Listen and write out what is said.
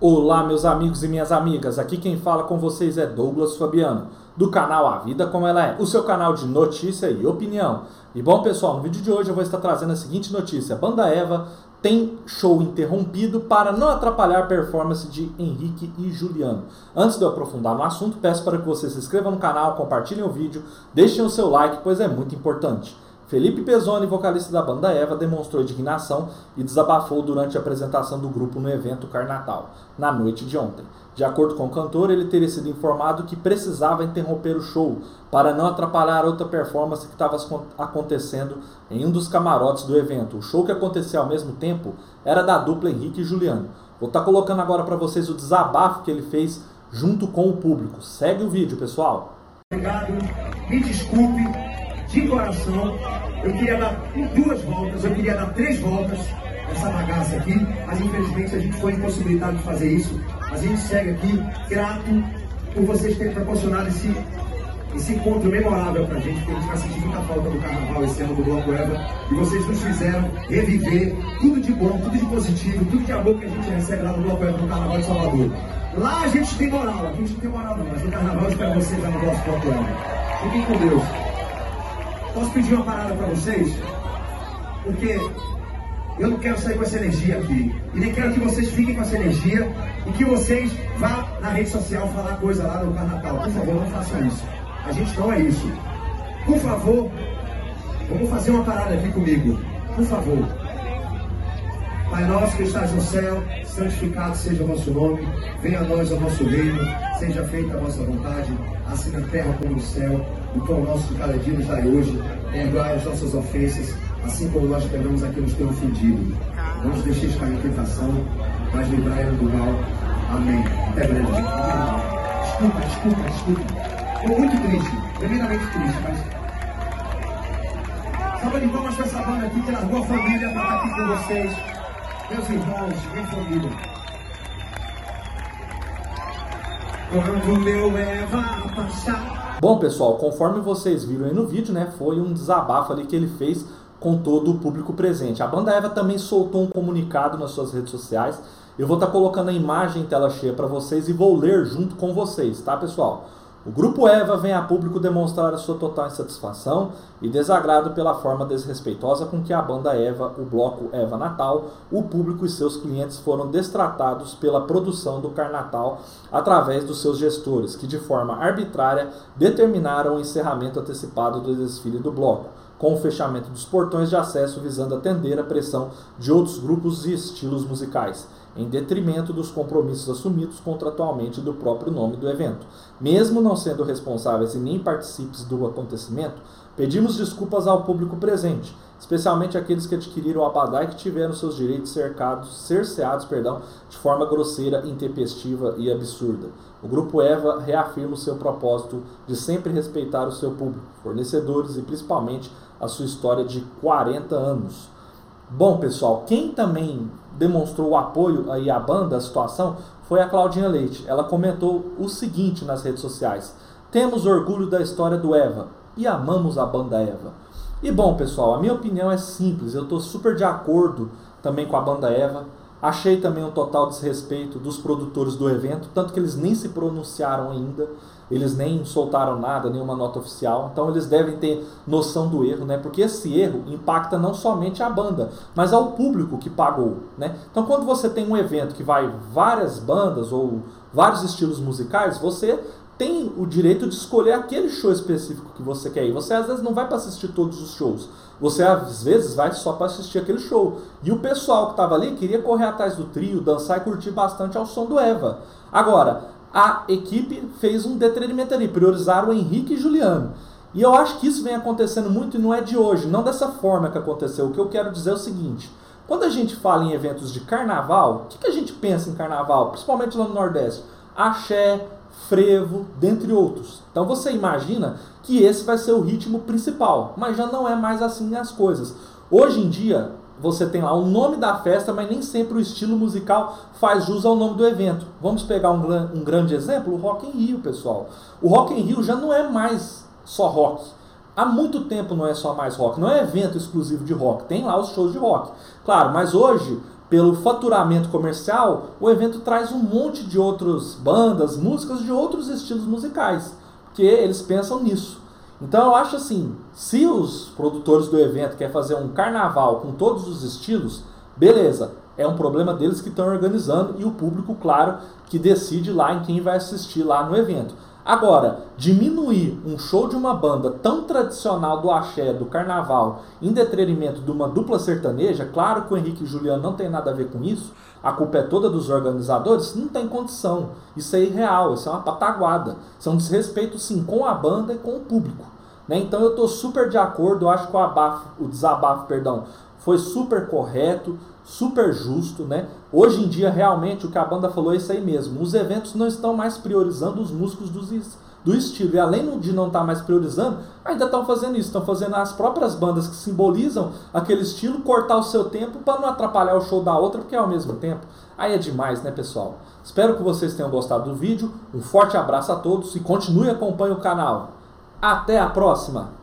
Olá, meus amigos e minhas amigas. Aqui quem fala com vocês é Douglas Fabiano, do canal A Vida Como Ela É, o seu canal de notícia e opinião. E bom, pessoal, no vídeo de hoje eu vou estar trazendo a seguinte notícia: a banda Eva tem show interrompido para não atrapalhar a performance de Henrique e Juliano. Antes de eu aprofundar no assunto, peço para que você se inscreva no canal, compartilhem o vídeo, deixem o seu like, pois é muito importante. Felipe Pezzoni, vocalista da banda Eva, demonstrou indignação e desabafou durante a apresentação do grupo no evento Carnatal, na noite de ontem. De acordo com o cantor, ele teria sido informado que precisava interromper o show para não atrapalhar outra performance que estava acontecendo em um dos camarotes do evento. O show que acontecia ao mesmo tempo era da dupla Henrique e Juliano. Vou estar tá colocando agora para vocês o desabafo que ele fez junto com o público. Segue o vídeo, pessoal. Obrigado, me desculpe, de coração, eu queria dar duas voltas, eu queria dar três voltas nessa bagaça aqui, mas infelizmente a gente foi impossibilitado de fazer isso. A gente segue aqui grato por vocês terem proporcionado esse, esse encontro memorável pra gente, porque a gente vai sentir muita falta do carnaval esse ano do Bloco Eva, e vocês nos fizeram reviver tudo de bom, tudo de positivo, tudo de amor que a gente recebe lá no Bloco Eva no Carnaval de Salvador. Lá a gente tem moral, aqui a gente não tem moral não, mas no Carnaval eu espero vocês lá no nosso Bloco Eva. Fiquem com Deus. Posso pedir uma parada para vocês? Porque eu não quero sair com essa energia aqui. E nem quero que vocês fiquem com essa energia e que vocês vá na rede social falar coisa lá no Carnatal. Por favor, não façam isso. A gente não é isso. Por favor, vamos fazer uma parada aqui comigo. Por favor. Pai nosso que estás no céu, santificado seja o vosso nome, venha a nós o vosso reino, seja feita a vossa vontade, assim na terra como no céu. O pão nosso de cada dia nos dai hoje, perdoai as nossas ofensas, assim como nós perdoamos a quem nos tem ofendido. Não nos deixeis cair em tentação, mas livrai-nos do mal. Amém. Até breve. Desculpa, desculpa, desculpa. Estou muito triste, tremendamente triste, mas. Salva de palmas para essa banda aqui que largou a família para estar aqui com vocês meus irmãos, minha família. Quando meu Eva passar. Bom, pessoal, conforme vocês viram aí no vídeo, né, foi um desabafo ali que ele fez com todo o público presente. A banda Eva também soltou um comunicado nas suas redes sociais. Eu vou estar tá colocando a imagem em tela cheia para vocês e vou ler junto com vocês, tá, pessoal? O grupo Eva vem a público demonstrar sua total insatisfação e desagrado pela forma desrespeitosa com que a banda Eva, o bloco Eva Natal, o público e seus clientes foram destratados pela produção do Carnatal através dos seus gestores, que de forma arbitrária determinaram o encerramento antecipado do desfile do bloco, com o fechamento dos portões de acesso visando atender a pressão de outros grupos e estilos musicais em detrimento dos compromissos assumidos contratualmente do próprio nome do evento. Mesmo não sendo responsáveis e nem participes do acontecimento, pedimos desculpas ao público presente, especialmente aqueles que adquiriram o abadá e que tiveram seus direitos cercados, cerceados perdão, de forma grosseira, intempestiva e absurda. O Grupo EVA reafirma o seu propósito de sempre respeitar o seu público, fornecedores e principalmente a sua história de 40 anos. Bom, pessoal, quem também demonstrou o apoio aí à banda, à situação, foi a Claudinha Leite. Ela comentou o seguinte nas redes sociais: Temos orgulho da história do Eva e amamos a banda Eva. E bom, pessoal, a minha opinião é simples. Eu estou super de acordo também com a banda Eva. Achei também um total desrespeito dos produtores do evento, tanto que eles nem se pronunciaram ainda, eles nem soltaram nada, nenhuma nota oficial, então eles devem ter noção do erro, né? Porque esse erro impacta não somente a banda, mas ao público que pagou, né? Então quando você tem um evento que vai várias bandas ou vários estilos musicais, você tem o direito de escolher aquele show específico que você quer ir. Você às vezes não vai para assistir todos os shows. Você às vezes vai só para assistir aquele show. E o pessoal que estava ali queria correr atrás do trio, dançar e curtir bastante ao som do Eva. Agora, a equipe fez um detrimento ali, priorizaram o Henrique e Juliano. E eu acho que isso vem acontecendo muito e não é de hoje, não dessa forma que aconteceu. O que eu quero dizer é o seguinte: quando a gente fala em eventos de carnaval, o que, que a gente pensa em carnaval, principalmente lá no Nordeste? Axé, frevo, dentre outros. Então você imagina que esse vai ser o ritmo principal, mas já não é mais assim as coisas. Hoje em dia, você tem lá o nome da festa, mas nem sempre o estilo musical faz jus ao nome do evento. Vamos pegar um, um grande exemplo, o Rock in Rio, pessoal. O Rock in Rio já não é mais só rock. Há muito tempo não é só mais rock, não é evento exclusivo de rock, tem lá os shows de rock. Claro, mas hoje pelo faturamento comercial, o evento traz um monte de outras bandas, músicas de outros estilos musicais, que eles pensam nisso. Então eu acho assim, se os produtores do evento querem fazer um carnaval com todos os estilos, beleza, é um problema deles que estão organizando e o público, claro, que decide lá em quem vai assistir lá no evento. Agora, diminuir um show de uma banda tão tradicional do axé, do carnaval, em detrimento de uma dupla sertaneja, claro que o Henrique e o Juliano não tem nada a ver com isso, a culpa é toda dos organizadores, não tem condição. Isso é irreal, isso é uma pataguada. Isso é um desrespeito, sim, com a banda e com o público. Né? Então eu estou super de acordo, eu acho que o, abafo, o desabafo perdão, foi super correto, super justo, né? Hoje em dia, realmente, o que a banda falou é isso aí mesmo. Os eventos não estão mais priorizando os músicos do estilo. E além de não estar tá mais priorizando, ainda estão fazendo isso. Estão fazendo as próprias bandas que simbolizam aquele estilo cortar o seu tempo para não atrapalhar o show da outra, porque é ao mesmo tempo. Aí é demais, né, pessoal? Espero que vocês tenham gostado do vídeo. Um forte abraço a todos e continue acompanhando o canal. Até a próxima!